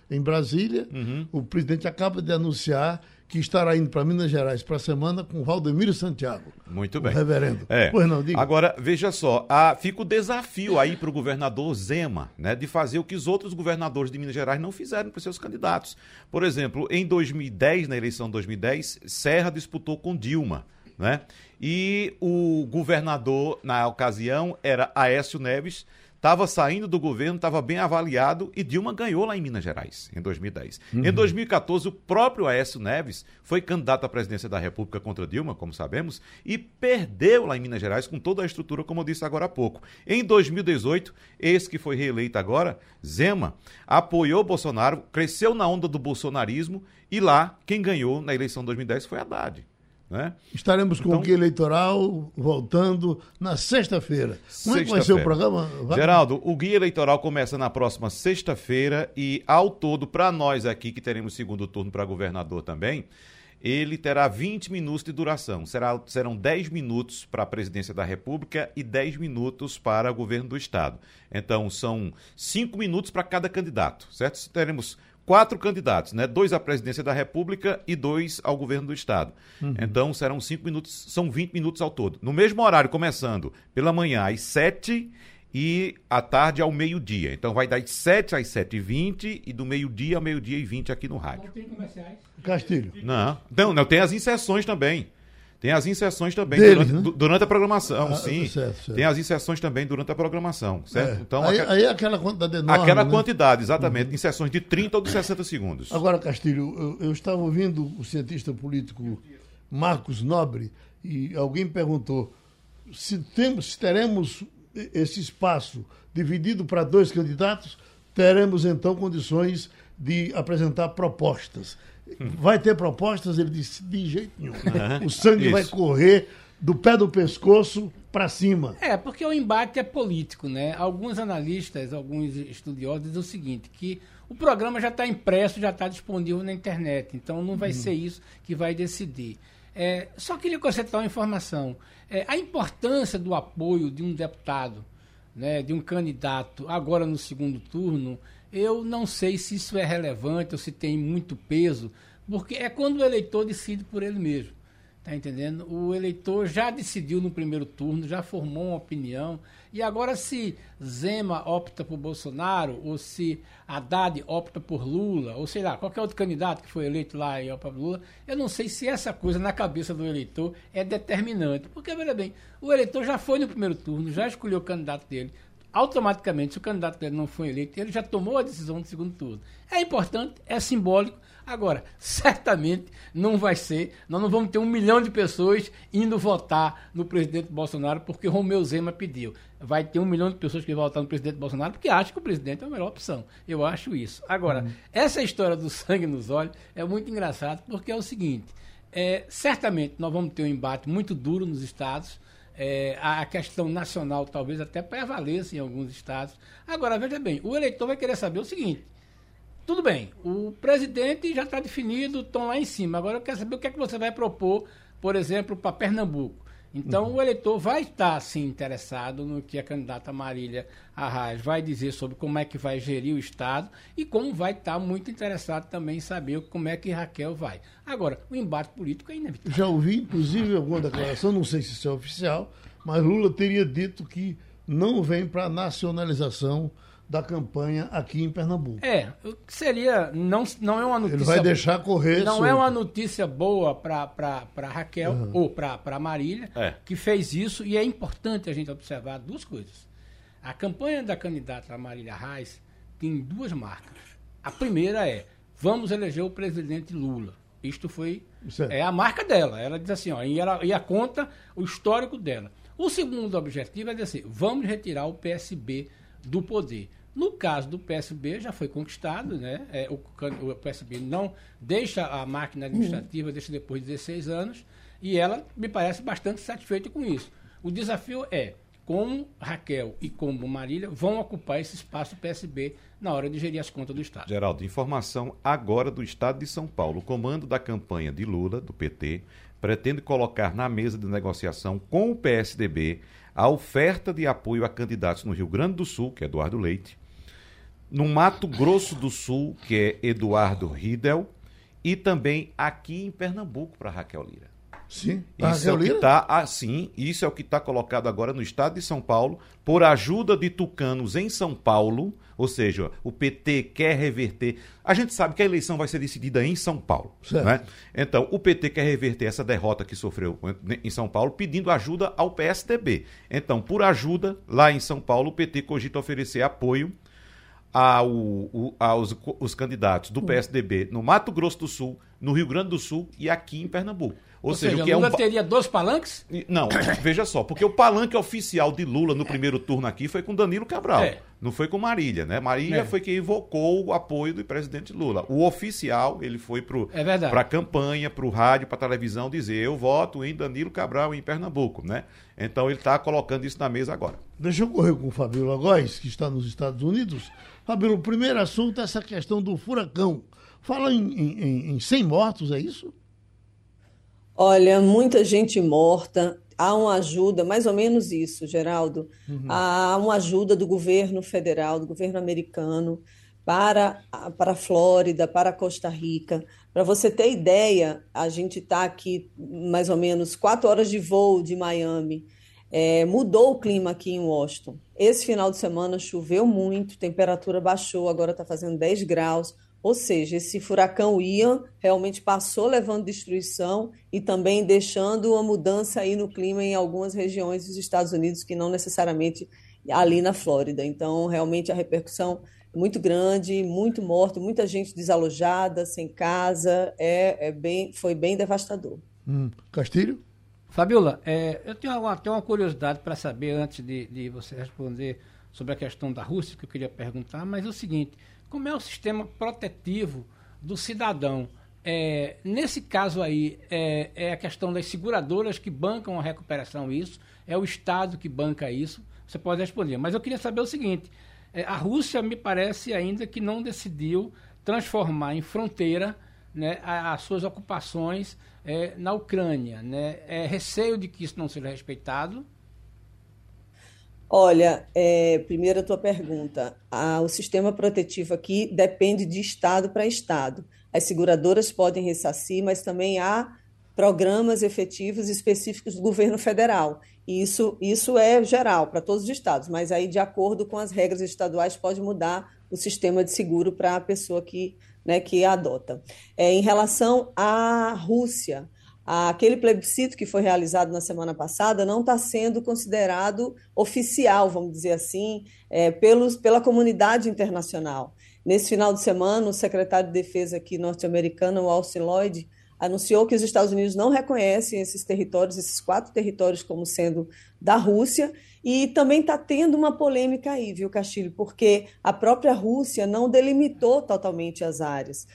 em Brasília. Uhum. O presidente acaba de anunciar que estará indo para Minas Gerais para a semana com Valdemiro Santiago. Muito bem. Reverendo. É. Pois não, diga. Agora, veja só, a, fica o desafio aí para o governador Zema, né, de fazer o que os outros governadores de Minas Gerais não fizeram para seus candidatos. Por exemplo, em 2010, na eleição de 2010, Serra disputou com Dilma, né? E o governador, na ocasião, era Aécio Neves, estava saindo do governo, estava bem avaliado e Dilma ganhou lá em Minas Gerais, em 2010. Uhum. Em 2014, o próprio Aécio Neves foi candidato à presidência da República contra Dilma, como sabemos, e perdeu lá em Minas Gerais com toda a estrutura, como eu disse agora há pouco. Em 2018, esse que foi reeleito agora, Zema, apoiou Bolsonaro, cresceu na onda do bolsonarismo e lá quem ganhou na eleição de 2010 foi Haddad. Né? Estaremos com Então- o Guia Eleitoral voltando na sexta-feira. Como é que vai ser o programa? Wagner? Geraldo, o guia eleitoral começa na próxima sexta-feira e, ao todo, para nós aqui que teremos segundo turno para governador também, ele terá 20 minutos de duração. Será, serão 10 minutos para a presidência da República e 10 minutos para o governo do Estado. Então, são 5 minutos para cada candidato, certo? Teremos quatro candidatos, né? Dois à presidência da República e dois ao governo do Estado. Então, serão 5 minutos, são 20 minutos ao todo. No mesmo horário, começando pela manhã às 7 e à tarde ao meio-dia. Então vai das 7 às 7h20 e do meio-dia ao meio-dia e 20 aqui no rádio. tem comerciais. Castilho. Não, não, não tem as inserções também. Tem as inserções também Deles, durante, né? du- durante a programação, Ah, sim. certo, certo. Tem as inserções também durante a programação, certo? É. Então, aí, aque- aí é aquela quantidade enorme. aquela né? quantidade, exatamente, inserções de 30 ou de 60 segundos. Agora, Castilho, eu, eu estava ouvindo o cientista político Marcos Nobre e alguém perguntou se, temos, se teremos esse espaço dividido para dois candidatos, teremos então condições de apresentar propostas. Vai ter propostas? Ele disse, de jeito nenhum. o sangue vai isso. correr do pé do pescoço para cima. É, porque o embate é político, né? Alguns analistas, alguns estudiosos dizem o seguinte, que o programa já está impresso, já está disponível na internet, então não vai ser isso que vai decidir. É, só queria acrescentar uma informação. É, a importância do apoio de um deputado, né, de um candidato, agora no segundo turno, eu não sei se isso é relevante ou se tem muito peso, porque é quando o eleitor decide por ele mesmo. Tá entendendo? O eleitor já decidiu no primeiro turno, já formou uma opinião. E agora, se Zema opta por Bolsonaro, ou se Haddad opta por Lula, ou sei lá, qualquer outro candidato que foi eleito lá e opta por Lula, eu não sei se essa coisa na cabeça do eleitor é determinante. Porque, veja bem, o eleitor já foi no primeiro turno, já escolheu o candidato dele. Automaticamente, se o candidato dele não foi eleito, ele já tomou a decisão do segundo turno. É importante, é simbólico. Agora, certamente não vai ser, nós não vamos ter um milhão de pessoas indo votar no presidente Bolsonaro porque Romeu Zema pediu. Vai ter um milhão de pessoas que vão votar no presidente Bolsonaro porque acham que o presidente é a melhor opção. Eu acho isso. Agora, essa história do sangue nos olhos é muito engraçado porque é o seguinte: é, certamente nós vamos ter um embate muito duro nos estados. É, a questão nacional talvez até prevaleça em alguns estados. Agora, veja bem, o eleitor vai querer saber o seguinte: tudo bem, o presidente já está definido, estão lá em cima. Agora eu quero saber o que é que você vai propor, por exemplo, para Pernambuco. Então o eleitor vai estar sim interessado no que a candidata Marília Arraes vai dizer sobre como é que vai gerir o Estado e como vai estar muito interessado também em saber como é que Raquel vai. Agora, o embate político é inevitável. Já ouvi, inclusive, alguma declaração, não sei se isso é oficial, mas Lula teria dito que não vem para a nacionalização da campanha aqui em Pernambuco. É, o que seria, não, não é uma notícia Ele vai deixar correr. Não é uma notícia boa para Raquel ou para Marília, É. que fez isso, e é importante a gente observar duas coisas. A campanha da candidata Marília Reis tem duas marcas. A primeira é: vamos eleger o presidente Lula. Isto foi Certo. é a marca dela. Ela diz assim, ó, e ela e a conta o histórico dela. O segundo objetivo é dizer assim: vamos retirar o PSB do poder. No caso do PSB, já foi conquistado, né? É, o, o, PSB não deixa a máquina administrativa, deixa depois de 16 anos, e ela me parece bastante satisfeita com isso. O desafio é como Raquel e como Marília vão ocupar esse espaço PSB na hora de gerir as contas do Estado. Geraldo, informação agora do Estado de São Paulo. O comando da campanha de Lula, do PT, pretende colocar na mesa de negociação com o PSDB a oferta de apoio a candidatos no Rio Grande do Sul, que é Eduardo Leite, no Mato Grosso do Sul, que é Eduardo Riedel, e também aqui em Pernambuco para Raquel Lira. Sim. Isso é o que está assim, isso é o que está colocado agora no estado de São Paulo, por ajuda de tucanos em São Paulo, ou seja, o PT quer reverter. A gente sabe que a eleição vai ser decidida em São Paulo. Né? Então, o PT quer reverter essa derrota que sofreu em São Paulo, pedindo ajuda ao PSDB. Então, por ajuda, lá em São Paulo, o PT cogita oferecer apoio ao, o, aos os candidatos do PSDB no Mato Grosso do Sul, no Rio Grande do Sul e aqui em Pernambuco. Ou, Ou seja, seja, o que Lula é um... teria dois palanques? Não, veja só, porque o palanque oficial de Lula no primeiro turno aqui foi com Danilo Cabral. É. Não foi com Marília, né? Marília é. foi quem invocou o apoio do presidente Lula. O oficial, ele foi é para a campanha, para o rádio, para a televisão dizer: eu voto em Danilo Cabral em Pernambuco, né? Então ele está colocando isso na mesa agora. Deixa eu correr com o Fabíola Góes, que está nos Estados Unidos. Fabíola, o primeiro assunto é essa questão do furacão. Fala em, em, em 100 mortos, é isso? Olha, muita gente morta. Há uma ajuda, mais ou menos isso, Geraldo. Uhum. Há uma ajuda do governo federal, do governo americano, para, para a Flórida, para a Costa Rica. Para você ter ideia, a gente está aqui mais ou menos quatro horas de voo de Miami. É, mudou o clima aqui em Washington. Esse final de semana choveu muito, temperatura baixou, agora está fazendo 10 graus. Ou seja, esse furacão Ian realmente passou levando destruição e também deixando uma mudança aí no clima em algumas regiões dos Estados Unidos que não necessariamente ali na Flórida. Então, realmente a repercussão é muito grande, muito morto, muita gente desalojada, sem casa, é, é bem, foi bem devastador. Hum. Castilho? Fabiola, é, eu tenho uma, tenho uma curiosidade para saber, antes de, de você responder sobre a questão da Rússia, que eu queria perguntar, mas é o seguinte, como é o sistema protetivo do cidadão? É, nesse caso aí, é, é, a questão das seguradoras que bancam a recuperação isso, é o Estado que banca isso, você pode responder. Mas eu queria saber o seguinte, é, a Rússia me parece ainda que não decidiu transformar em fronteira né, as suas ocupações é, na Ucrânia. Né? É receio de que isso não seja respeitado? Olha, é, primeiro tua pergunta. o sistema protetivo aqui depende de estado para estado. As seguradoras podem ressarcir, mas também há programas efetivos específicos do governo federal. E isso, isso é geral para todos os estados, mas aí, de acordo com as regras estaduais, pode mudar o sistema de seguro para a pessoa que, né, que adota. É, em relação à Rússia, aquele plebiscito que foi realizado na semana passada não está sendo considerado oficial, vamos dizer assim, é, pelos, pela comunidade internacional. Nesse final de semana, o secretário de Defesa aqui norte-americano, Austin Lloyd, anunciou que os Estados Unidos não reconhecem esses territórios, esses quatro territórios, como sendo da Rússia, e também está tendo uma polêmica aí, viu, Castilho? Porque a própria Rússia não delimitou totalmente as áreas.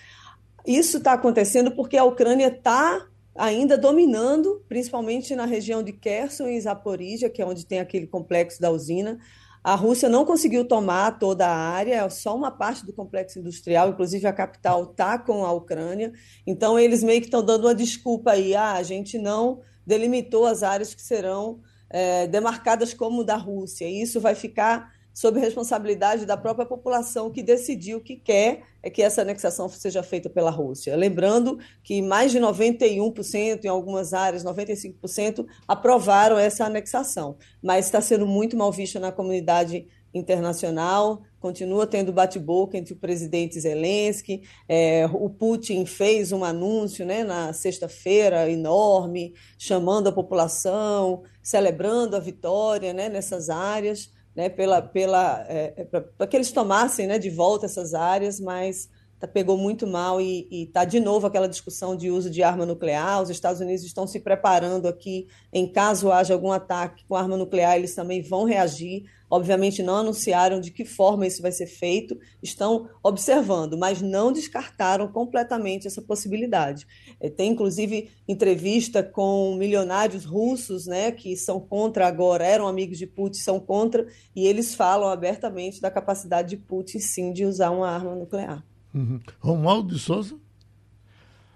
Isso está acontecendo porque a Ucrânia está ainda dominando, principalmente na região de Kherson e Zaporizhia, que é onde tem aquele complexo da usina. A Rússia não conseguiu tomar toda a área, é só uma parte do complexo industrial, inclusive a capital está com a Ucrânia. Então, eles meio que estão dando uma desculpa aí, ah, a gente não delimitou as áreas que serão é, demarcadas como da Rússia. E isso vai ficar sob responsabilidade da própria população que decidiu que quer é que essa anexação seja feita pela Rússia. Lembrando que mais de 91%, em algumas áreas, 95%, aprovaram essa anexação, mas está sendo muito mal vista na comunidade internacional, continua tendo bate-boca entre o presidente Zelensky, é, o Putin fez um anúncio né, na sexta-feira enorme, chamando a população, celebrando a vitória né, nessas áreas, né, pela, pela, é, é para que eles tomassem né, de volta essas áreas, mas pegou muito mal e está de novo aquela discussão de uso de arma nuclear. Os Estados Unidos estão se preparando aqui, em caso haja algum ataque com arma nuclear, eles também vão reagir. Obviamente, não anunciaram de que forma isso vai ser feito, estão observando, mas não descartaram completamente essa possibilidade. É, tem, inclusive, entrevista com milionários russos, né, que são contra agora, eram amigos de Putin, são contra, e eles falam abertamente da capacidade de Putin, sim, de usar uma arma nuclear. Uhum. Romualdo de Souza.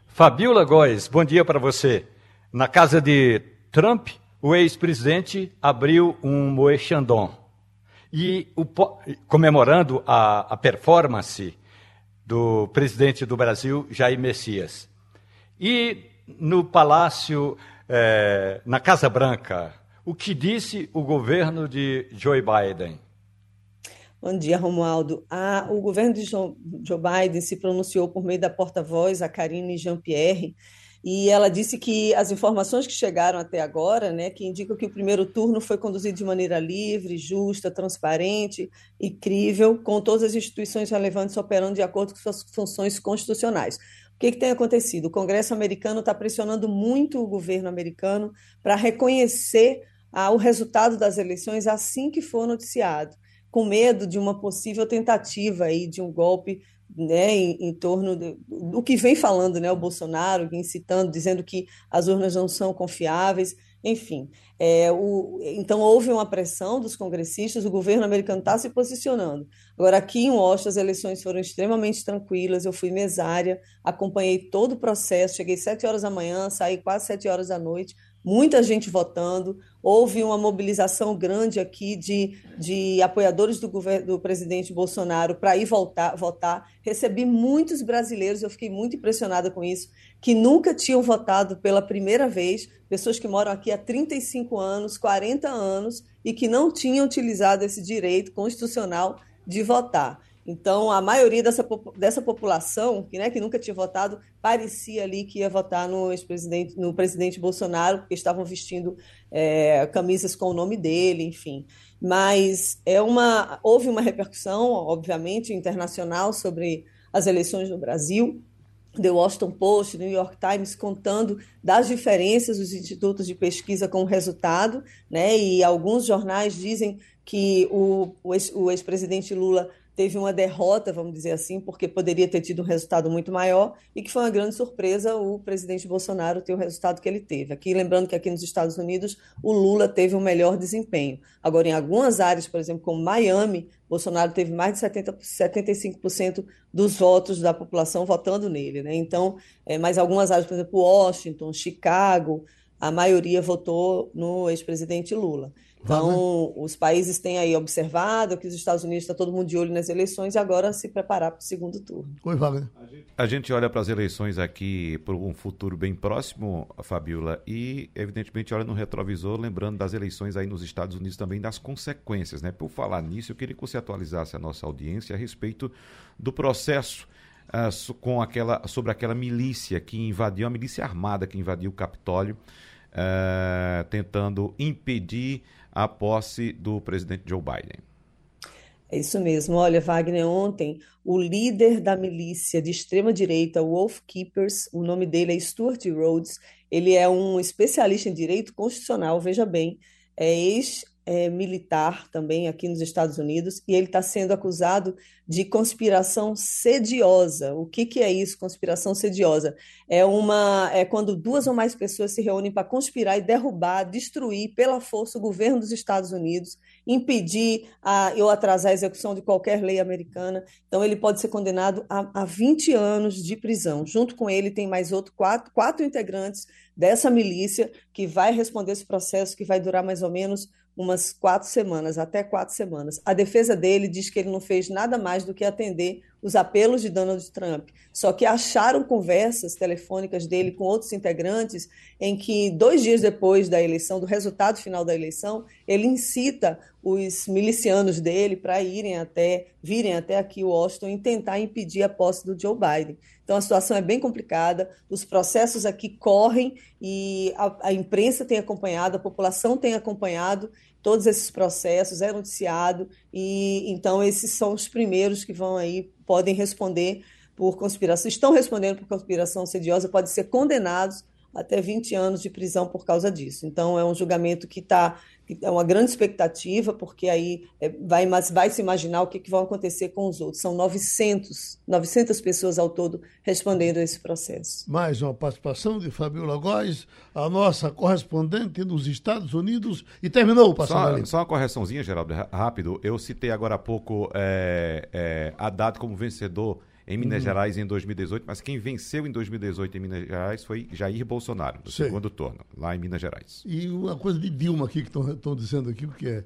Fabiola Góes, bom dia para você. Na casa de Trump, o ex-presidente abriu um Moe Chandon. E o, comemorando a, a performance do presidente do Brasil, Jair Messias. E no Palácio, eh, na Casa Branca, o que disse o governo de Joe Biden? Bom dia, Romualdo. Ah, o governo de Joe Biden se pronunciou por meio da porta-voz, a Karine Jean-Pierre, e ela disse que as informações que chegaram até agora, né, que indicam que o primeiro turno foi conduzido de maneira livre, justa, transparente e crível, com todas as instituições relevantes operando de acordo com suas funções constitucionais. O que, que tem acontecido? O Congresso americano está pressionando muito o governo americano para reconhecer ah, o resultado das eleições assim que for noticiado com medo de uma possível tentativa aí de um golpe né, em, em, torno do que vem falando né, o Bolsonaro, incitando, dizendo que as urnas não são confiáveis, enfim. É, o, então, houve uma pressão dos congressistas, o governo americano está se posicionando. Agora, aqui em Washington, as eleições foram extremamente tranquilas, eu fui mesária, acompanhei todo o processo, cheguei sete horas da manhã, saí quase sete horas da noite, muita gente votando. Houve uma mobilização grande aqui de, de apoiadores do, governo, do presidente Bolsonaro para ir voltar, votar. Recebi muitos brasileiros, eu fiquei muito impressionada com isso, que nunca tinham votado pela primeira vez, pessoas que moram aqui há 35 anos, 40 anos, e que não tinham utilizado esse direito constitucional de votar. Então, a maioria dessa, dessa população, que, né, que nunca tinha votado, parecia ali que ia votar no ex-presidente, no presidente Bolsonaro, porque estavam vestindo é, camisas com o nome dele, enfim. Mas é uma, houve uma repercussão, obviamente, internacional sobre as eleições no Brasil. The Washington Post, New York Times, contando das diferenças dos institutos de pesquisa com o resultado, né? E alguns jornais dizem que o, o ex-presidente Lula teve uma derrota, vamos dizer assim, porque poderia ter tido um resultado muito maior e que foi uma grande surpresa o presidente Bolsonaro ter o resultado que ele teve. Aqui, lembrando que aqui nos Estados Unidos o Lula teve um melhor desempenho. Agora, em algumas áreas, por exemplo, como Miami, Bolsonaro teve mais de 70, 75% dos votos da população votando nele. Né? Então, é, mas algumas áreas, por exemplo, Washington, Chicago, a maioria votou no ex-presidente Lula. Então, os países têm aí observado que os Estados Unidos está todo mundo de olho nas eleições e agora se preparar para o segundo turno. Oi, Wagner. A gente olha para as eleições aqui por um futuro bem próximo, Fabiola, e evidentemente olha no retrovisor, lembrando das eleições aí nos Estados Unidos também das consequências, né? Por falar nisso, eu queria que você atualizasse a nossa audiência a respeito do processo uh, com aquela, sobre aquela milícia que invadiu, a milícia armada que invadiu o Capitólio, uh, tentando impedir a posse do presidente Joe Biden. É isso mesmo. Olha, Wagner, ontem o líder da milícia de extrema direita, Wolf Keepers, o nome dele é Stuart Rhodes, ele é um especialista em direito constitucional, veja bem, é ex é, militar também aqui nos Estados Unidos e ele está sendo acusado de conspiração sediosa. O que, que é isso, conspiração sediosa? É uma é quando duas ou mais pessoas se reúnem para conspirar e derrubar, destruir pela força o governo dos Estados Unidos, impedir a, ou atrasar a execução de qualquer lei americana. Então ele pode ser condenado a, a 20 anos de prisão. Junto com ele tem mais outro quatro, quatro integrantes dessa milícia que vai responder esse processo que vai durar mais ou menos umas quatro semanas, até quatro semanas. A defesa dele diz que ele não fez nada mais do que atender os apelos de Donald Trump. Só que acharam conversas telefônicas dele com outros integrantes em que, dois dias depois da eleição, do resultado final da eleição, ele incita os milicianos dele para irem até, virem até aqui Washington e tentar impedir a posse do Joe Biden. Então a situação é bem complicada, os processos aqui correm e a, a imprensa tem acompanhado, a população tem acompanhado todos esses processos, é noticiado, e então esses são os primeiros que vão aí, podem responder por conspiração, estão respondendo por conspiração sediosa, podem ser condenados até 20 anos de prisão por causa disso. Então, é um julgamento que está é uma grande expectativa, porque aí é, vai, mas vai se imaginar o que, que vai acontecer com os outros. São 900, 900 pessoas ao todo respondendo a esse processo. Mais uma participação de Fabiola Góes, a nossa correspondente nos Estados Unidos, e terminou o passado. Só, só uma correçãozinha, Geraldo, rápido. Eu citei agora há pouco é, é, Haddad como vencedor em Minas uhum. Gerais em 2018, mas quem venceu em 2018 em Minas Gerais foi Jair Bolsonaro, no Sei. segundo turno, lá em Minas Gerais. E uma coisa de Dilma aqui que estão dizendo aqui, o que é?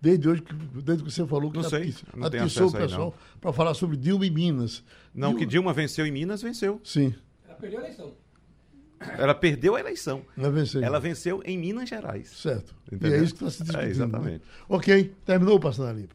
Desde hoje, desde que você falou que não sei, não atiçou o pessoal para falar sobre Dilma em Minas. Não, Dilma... que Dilma venceu em Minas, venceu. Sim. Ela perdeu a eleição. Ela perdeu a eleição. Ela venceu. Ela venceu em Minas Gerais. Certo. Entendeu? E é isso que está se discutindo. É, exatamente. Né? Ok, terminou o Passando a Limpo.